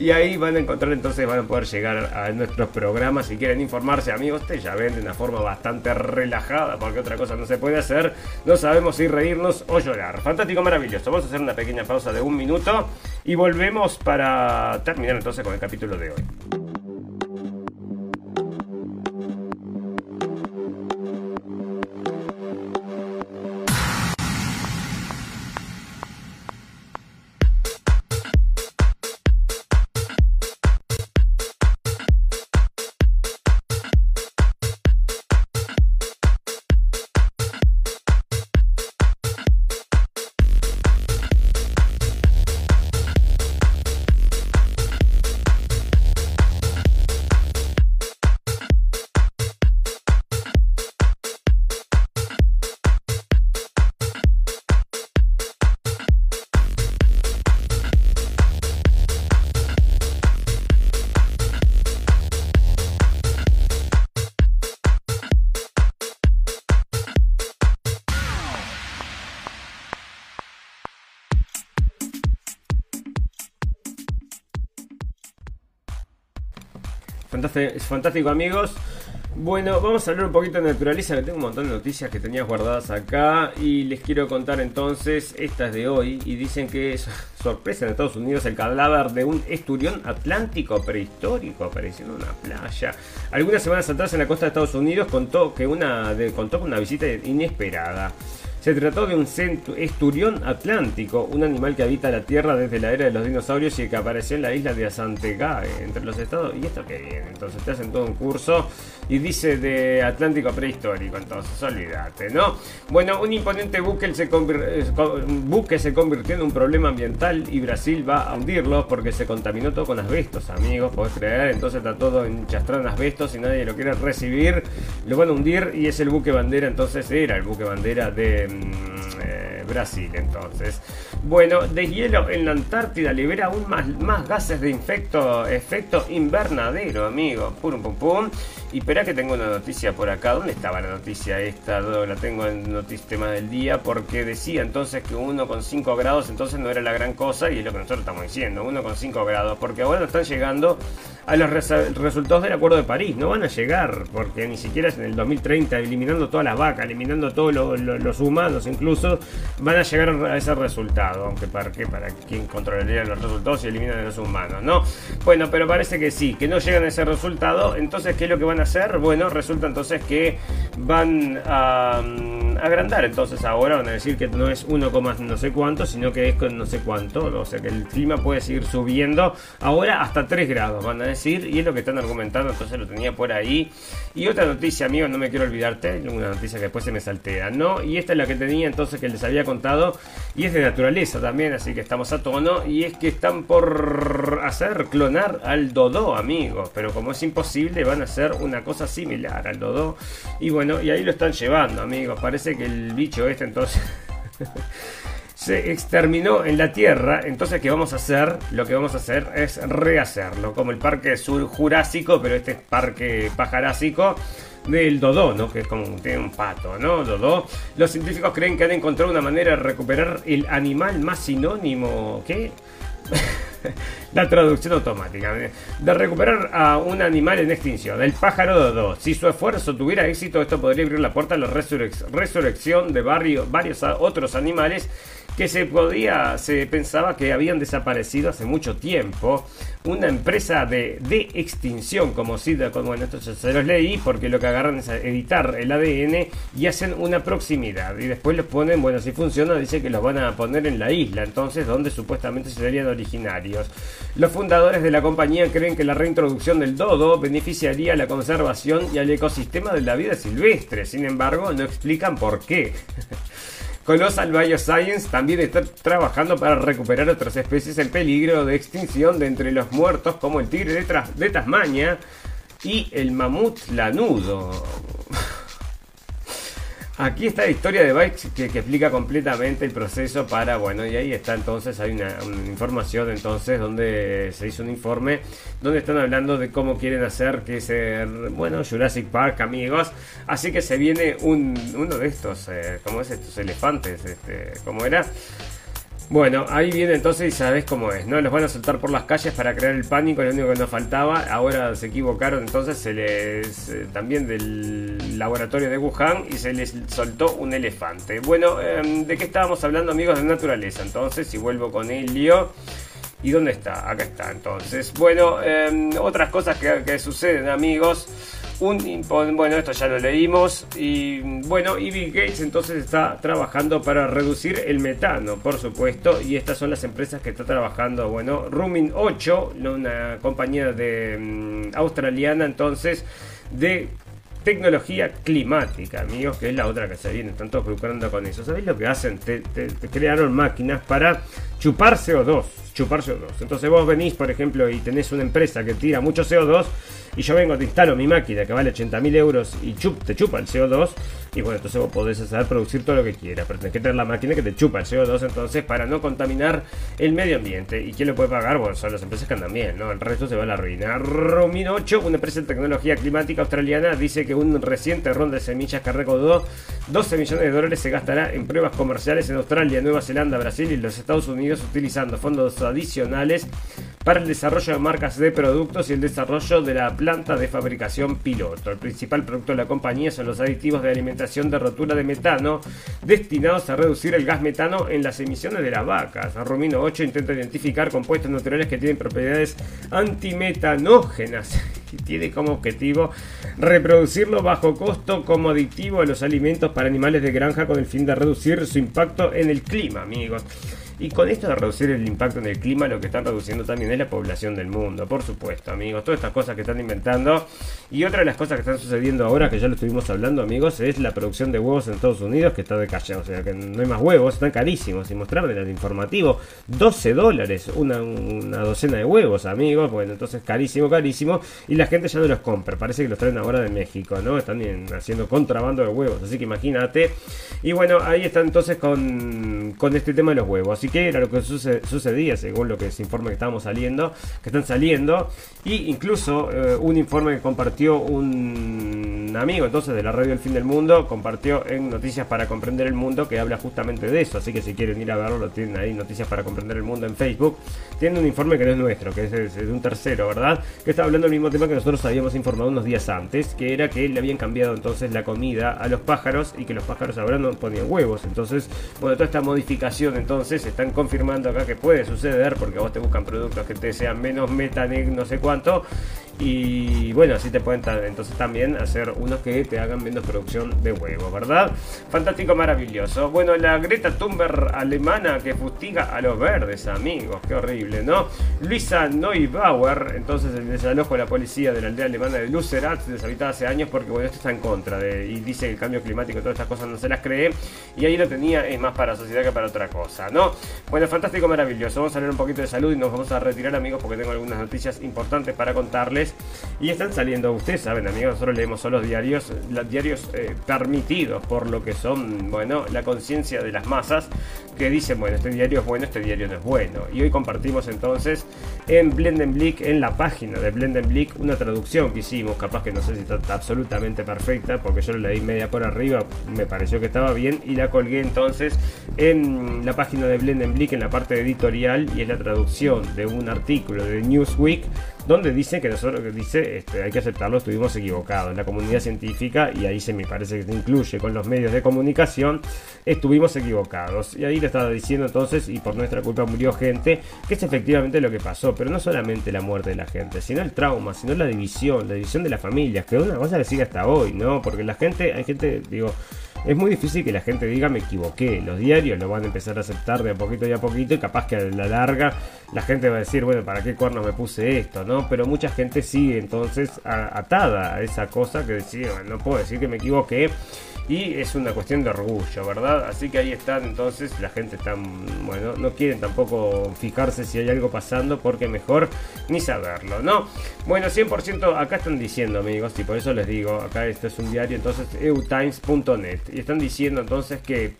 y ahí van a encontrar entonces, van a poder llegar a nuestros programas. Si quieren informarse, amigos, te ya ven de una forma bastante relajada, porque otra cosa no se puede hacer. No sabemos si reírnos o llorar. Fantástico, maravilloso. Vamos a hacer una pequeña pausa de un minuto y volvemos para terminar entonces con el capítulo de hoy. Fantástico amigos. Bueno, vamos a hablar un poquito de naturaleza, que tengo un montón de noticias que tenía guardadas acá y les quiero contar entonces estas de hoy y dicen que es sorpresa en Estados Unidos el cadáver de un esturión atlántico prehistórico apareció en una playa. Algunas semanas atrás en la costa de Estados Unidos contó que una contó con una visita inesperada. Se trató de un esturión atlántico, un animal que habita la Tierra desde la era de los dinosaurios y que apareció en la isla de Asantegae, entre los estados. ¿Y esto qué viene? Entonces te hacen todo un curso y dice de Atlántico prehistórico, entonces olvídate, ¿no? Bueno, un imponente buque se, se convirtió en un problema ambiental y Brasil va a hundirlo porque se contaminó todo con asbestos, amigos, podés creer. Entonces está todo enchastrado en asbestos y nadie lo quiere recibir. Lo van a hundir y es el buque bandera, entonces era el buque bandera de eh, Brasil entonces. Bueno, de hielo en la Antártida libera aún más, más gases de infecto, efecto invernadero, amigo. Pum, pum, pum. Y espera que tengo una noticia por acá. ¿Dónde estaba la noticia esta? La tengo en Noticia Tema del Día porque decía entonces que 1,5 grados entonces no era la gran cosa y es lo que nosotros estamos diciendo, 1,5 grados. Porque ahora están llegando a los resultados del Acuerdo de París. No van a llegar porque ni siquiera es en el 2030, eliminando todas las vacas, eliminando todos los humanos incluso, van a llegar a ese resultado. Aunque para qué, para quién controlaría los resultados y eliminan a los humanos, ¿no? Bueno, pero parece que sí, que no llegan a ese resultado. Entonces, ¿qué es lo que van a hacer? Bueno, resulta entonces que van a mm, agrandar. Entonces ahora van a decir que no es 1, no sé cuánto, sino que es con no sé cuánto. O sea que el clima puede seguir subiendo. Ahora hasta 3 grados van a decir. Y es lo que están argumentando. Entonces lo tenía por ahí. Y otra noticia, amigos, no me quiero olvidarte. Una noticia que después se me saltea, ¿no? Y esta es la que tenía entonces que les había contado. Y es de naturaleza también, así que estamos a tono. Y es que están por hacer clonar al Dodo, amigos. Pero como es imposible, van a hacer un una cosa similar al dodo. Y bueno, y ahí lo están llevando, amigos. Parece que el bicho este entonces se exterminó en la Tierra. Entonces, ¿qué vamos a hacer? Lo que vamos a hacer es rehacerlo. Como el parque sur jurásico, pero este es parque pajarásico del Dodó, ¿no? Que es como tiene un pato, ¿no? Dodó. Los científicos creen que han encontrado una manera de recuperar el animal más sinónimo. ¿Qué? la traducción automática. De recuperar a un animal en extinción, el pájaro dodo. Si su esfuerzo tuviera éxito, esto podría abrir la puerta a la resurrección de varios otros animales que se podía, se pensaba que habían desaparecido hace mucho tiempo. Una empresa de, de extinción, como si, bueno, esto se los leí, porque lo que agarran es editar el ADN y hacen una proximidad. Y después los ponen, bueno, si funciona, dice que los van a poner en la isla, entonces, donde supuestamente serían originarios. Los fundadores de la compañía creen que la reintroducción del dodo beneficiaría a la conservación y al ecosistema de la vida silvestre. Sin embargo, no explican por qué. Colossal Bioscience también está trabajando para recuperar otras especies en peligro de extinción de entre los muertos, como el tigre de, de Tasmania y el mamut lanudo. Aquí está la historia de Bikes que, explica completamente el proceso para, bueno, y ahí está entonces, hay una, información entonces donde se hizo un informe donde están hablando de cómo quieren hacer que ser, bueno, Jurassic Park, amigos. Así que se viene un, uno de estos, eh, ¿cómo es? Estos elefantes, este, ¿cómo era? Bueno, ahí viene entonces y sabes cómo es, ¿no? Los van a soltar por las calles para crear el pánico, lo único que nos faltaba. Ahora se equivocaron, entonces se les. Eh, también del laboratorio de Wuhan y se les soltó un elefante. Bueno, em, ¿de qué estábamos hablando, amigos de naturaleza? Entonces, si vuelvo con Elio. ¿Y dónde está? Acá está, entonces. Bueno, em, otras cosas que suceden, amigos bueno, esto ya lo leímos. Y bueno, y Gates entonces está trabajando para reducir el metano, por supuesto. Y estas son las empresas que está trabajando. Bueno, Rumin 8, una compañía de mm, australiana entonces de tecnología climática, amigos, que es la otra que se viene, están todos procurando con eso. ¿Sabéis lo que hacen? te, crearon máquinas para chupar CO2, chupar CO2. Entonces vos venís, por ejemplo, y tenés una empresa que tira mucho CO2 y yo vengo, te instalo mi máquina que vale 80.000 euros y chup, te chupa el CO2 y bueno, entonces vos podés hacer producir todo lo que quieras, pero tenés que tener la máquina que te chupa el CO2 entonces para no contaminar el medio ambiente. ¿Y quién lo puede pagar? Bueno, son las empresas que andan bien, ¿no? El resto se va a la ruina. Romin 8, una empresa de tecnología climática australiana, dice que un reciente ronda de semillas que recaudó 12 millones de dólares se gastará en pruebas comerciales en Australia, Nueva Zelanda, Brasil y los Estados Unidos utilizando fondos adicionales para el desarrollo de marcas de productos y el desarrollo de la planta de fabricación piloto. El principal producto de la compañía son los aditivos de alimentación de rotura de metano destinados a reducir el gas metano en las emisiones de las vacas. Romino 8 intenta identificar compuestos naturales que tienen propiedades antimetanógenas y tiene como objetivo reproducirlo bajo costo como aditivo a los alimentos para animales de granja con el fin de reducir su impacto en el clima, amigos. Y con esto de reducir el impacto en el clima, lo que están reduciendo también es la población del mundo, por supuesto, amigos. Todas estas cosas que están inventando. Y otra de las cosas que están sucediendo ahora, que ya lo estuvimos hablando, amigos, es la producción de huevos en Estados Unidos, que está de calle. O sea, que no hay más huevos, están carísimos. Y mostrarles el informativo, 12 dólares una, docena de huevos, amigos. Bueno, entonces carísimo, carísimo. Y la gente ya no los compra. Parece que los traen ahora de México, ¿no? Están haciendo contrabando de huevos. Así que imagínate. Y bueno, ahí está entonces con, con este tema de los huevos. Que era lo que sucedía según lo que se informa que estábamos saliendo, que están saliendo, y incluso eh, un informe que compartió un amigo entonces de la radio El Fin del Mundo, compartió en Noticias para Comprender el Mundo que habla justamente de eso, así que si quieren ir a verlo, lo tienen ahí, Noticias para Comprender el Mundo en Facebook, tiene un informe que no es nuestro, que es, de un tercero, ¿verdad? Que está hablando del mismo tema que nosotros habíamos informado unos días antes, que era que le habían cambiado entonces la comida a los pájaros y que los pájaros ahora no ponían huevos, entonces, bueno, toda esta modificación entonces está están confirmando acá que puede suceder porque vos te buscan productos que te sean menos metanec no sé cuánto y bueno, así te pueden entonces también hacer unos que te hagan menos producción de huevos, ¿verdad? Fantástico, maravilloso. Bueno, la Greta Thunberg alemana que fustiga a los verdes, amigos, qué horrible, ¿no? Luisa Neubauer, entonces el desalojo de la policía de la aldea alemana de Lucerat, deshabitada hace años porque bueno, esto está en contra y dice que el cambio climático y todas estas cosas no se las cree, y ahí lo tenía, es más para la sociedad que para otra cosa, ¿no? Bueno, fantástico, maravilloso. Vamos a hablar un poquito de salud y nos vamos a retirar, amigos, porque tengo algunas noticias importantes para contarles. Y están saliendo, ustedes saben, amigos, nosotros leemos solo diarios, los diarios eh, permitidos por lo que son, bueno, la conciencia de las masas, que dicen, bueno, este diario es bueno, este diario no es bueno. Y hoy compartimos entonces en Blendenblick, en la página de Blendenblick, una traducción que hicimos, capaz que no sé si está absolutamente perfecta, porque yo lo leí media por arriba, me pareció que estaba bien y la colgué entonces en la página de Blendenblick, en la parte editorial y es la traducción de un artículo de Newsweek donde dice que nosotros dice este, hay que aceptarlo, estuvimos equivocados. En la comunidad científica, y ahí se me parece que se incluye con los medios de comunicación, estuvimos equivocados. Y ahí le estaba diciendo entonces, y por nuestra culpa murió gente, que es efectivamente lo que pasó, pero no solamente la muerte de la gente, sino el trauma, sino la división, la división de las familias, que una cosa que sigue hasta hoy, ¿no? Porque la gente, hay gente, digo, es muy difícil que la gente diga me equivoqué. Los diarios lo van a empezar a aceptar de a poquito y a poquito y capaz que a la larga la gente va a decir, bueno, ¿para qué cuernos me puse esto? ¿no? Pero mucha gente sigue entonces atada a esa cosa que decía, no puedo decir que me equivoqué y es una cuestión de orgullo, ¿verdad? Así que ahí están, entonces la gente está, bueno, no quieren tampoco fijarse si hay algo pasando porque mejor ni saberlo, ¿no? Bueno, 100% acá están diciendo, amigos, y por eso les digo, acá esto es un diario, entonces eutimes.net, y están diciendo entonces que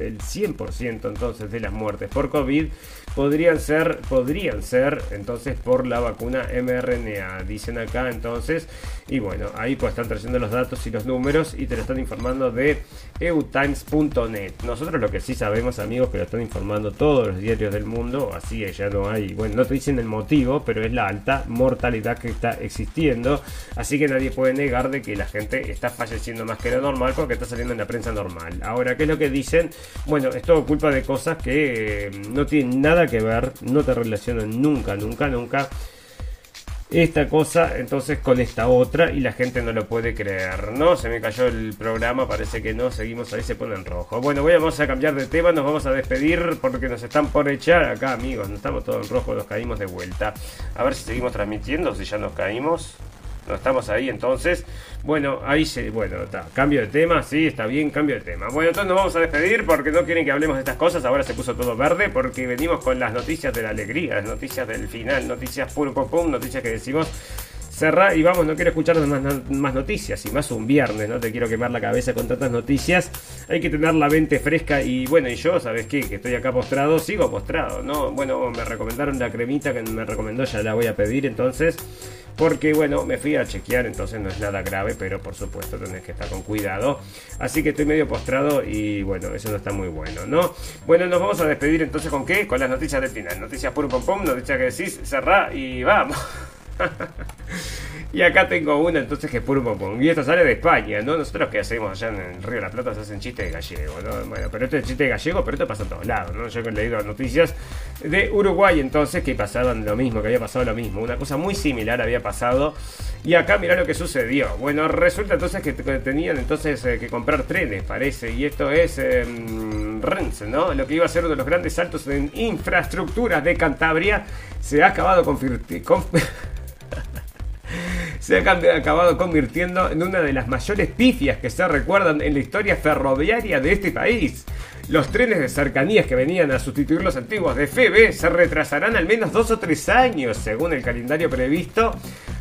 el 100% entonces de las muertes por COVID podrían ser, podrían ser entonces por la vacuna mRNA, dicen acá entonces, y bueno, ahí pues están trayendo los datos y los números y te lo están informando de eutimes.net. Nosotros lo que sí sabemos, amigos, que lo están informando todos los diarios del mundo, así que ya no hay, bueno, no te dicen el motivo, pero es la alta mortalidad que está existiendo, así que nadie puede negar de que la gente está falleciendo más que lo normal porque está saliendo en la prensa normal. Ahora, ¿qué es lo que dicen? Bueno, es todo culpa de cosas que eh, no tienen nada que ver, no te relacionan nunca, nunca, nunca esta cosa entonces con esta otra y la gente no lo puede creer, ¿no? Se me cayó el programa, parece que no, seguimos ahí, se pone en rojo. Bueno, voy, vamos a cambiar de tema, nos vamos a despedir porque nos están por echar acá, amigos, no estamos todos en rojo, nos caímos de vuelta. A ver si seguimos transmitiendo, si ya nos caímos. Estamos ahí entonces. Bueno, ahí se. Bueno, está. Cambio de tema, sí, está bien, cambio de tema. Bueno, entonces nos vamos a despedir porque no quieren que hablemos de estas cosas. Ahora se puso todo verde porque venimos con las noticias de la alegría, las noticias del final, noticias pum pum pum, noticias que decimos. Cerra y vamos, no quiero escuchar más, más, noticias, y más un viernes, no te quiero quemar la cabeza con tantas noticias. Hay que tener la mente fresca y bueno, y yo, ¿sabes qué? Que estoy acá postrado, sigo postrado, ¿no? Bueno, me recomendaron la cremita que me recomendó, ya la voy a pedir entonces. Porque bueno, me fui a chequear, entonces no es nada grave, pero por supuesto tenés que estar con cuidado. Así que estoy medio postrado y bueno, eso no está muy bueno, ¿no? Bueno, nos vamos a despedir entonces con qué? Con las noticias del final. Noticias puro pom pom, noticias que decís, cerrá y vamos. y acá tengo una entonces que puro pompón. Y esto sale de España, ¿no? Nosotros que hacemos allá en el Río de la Plata se hacen chistes de gallego, ¿no? Bueno, pero esto es chiste de gallego, pero esto pasa en todos lados, ¿no? Yo he leído noticias de Uruguay entonces que pasaban lo mismo, que había pasado lo mismo. Una cosa muy similar había pasado. Y acá mirá lo que sucedió. Bueno, resulta entonces que tenían entonces eh, que comprar trenes, parece. Y esto es eh, ¿no? Lo que iba a ser uno de los grandes saltos en infraestructuras de Cantabria se ha acabado con se ha acabado convirtiendo en una de las mayores pifias que se recuerdan en la historia ferroviaria de este país. Los trenes de cercanías que venían a sustituir los antiguos de FB se retrasarán al menos dos o tres años, según el calendario previsto,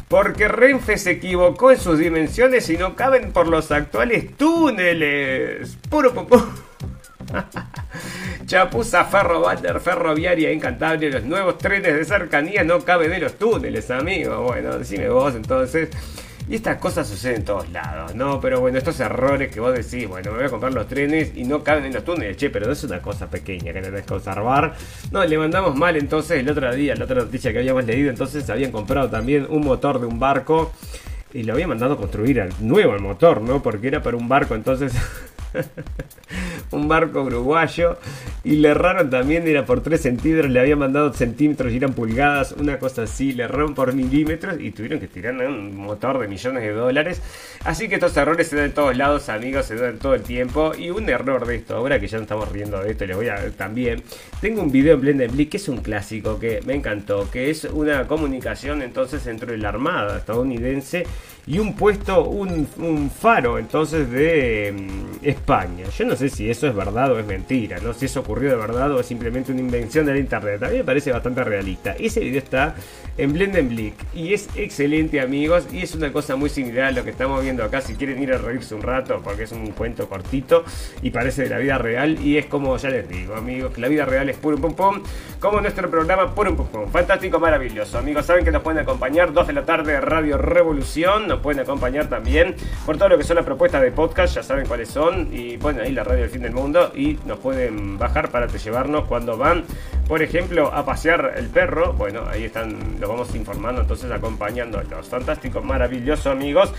porque Renfe se equivocó en sus dimensiones y no caben por los actuales túneles. Puro popó. Chapuza Ferrobander ferroviaria en Cantabria. Los nuevos trenes de cercanía no caben en los túneles, amigo. Bueno, decime vos entonces. Y estas cosas suceden en todos lados, ¿no? Pero bueno, estos errores que vos decís, bueno, me voy a comprar los trenes y no caben en los túneles, che, pero no es una cosa pequeña que tenés que observar. No, le mandamos mal entonces el otro día, la otra noticia que habíamos leído, entonces habían comprado también un motor de un barco y lo habían mandado construir al nuevo el motor, ¿no? Porque era para un barco, entonces un barco uruguayo y le erraron también, era por 3 centímetros, le habían mandado centímetros y eran pulgadas, una cosa así, le erraron por milímetros y tuvieron que tirar un motor de millones de dólares. Así que estos errores se dan en todos lados, amigos, se dan todo el tiempo. Y un error de esto, ahora que ya no estamos riendo de esto, les voy a también. Tengo un video en Blender que es un clásico que me encantó, que es una comunicación entonces entre la Armada estadounidense y un puesto, un, faro entonces de mm, España. Yo no sé si eso es verdad o es mentira, no si eso ocurrió de verdad o es simplemente una invención del internet. A mí me parece bastante realista. Ese video está en Blendenblick y es excelente amigos y es una cosa muy similar a lo que estamos viendo acá. Si quieren ir a reírse un rato porque es un cuento cortito y parece de la vida real y es como ya les digo amigos, que la vida real es puro pum pum, como nuestro programa puro pum pum. Fantástico, maravilloso amigos. Saben que nos pueden acompañar 2 de la tarde Radio Revolución, pueden acompañar también por todo lo que son las propuestas de podcast, ya saben cuáles son y ponen ahí la radio del fin del mundo y nos pueden bajar para llevarnos cuando van, por ejemplo, a pasear el perro. Bueno, ahí están, lo vamos informando, entonces acompañándolos. Fantástico, maravilloso, amigos.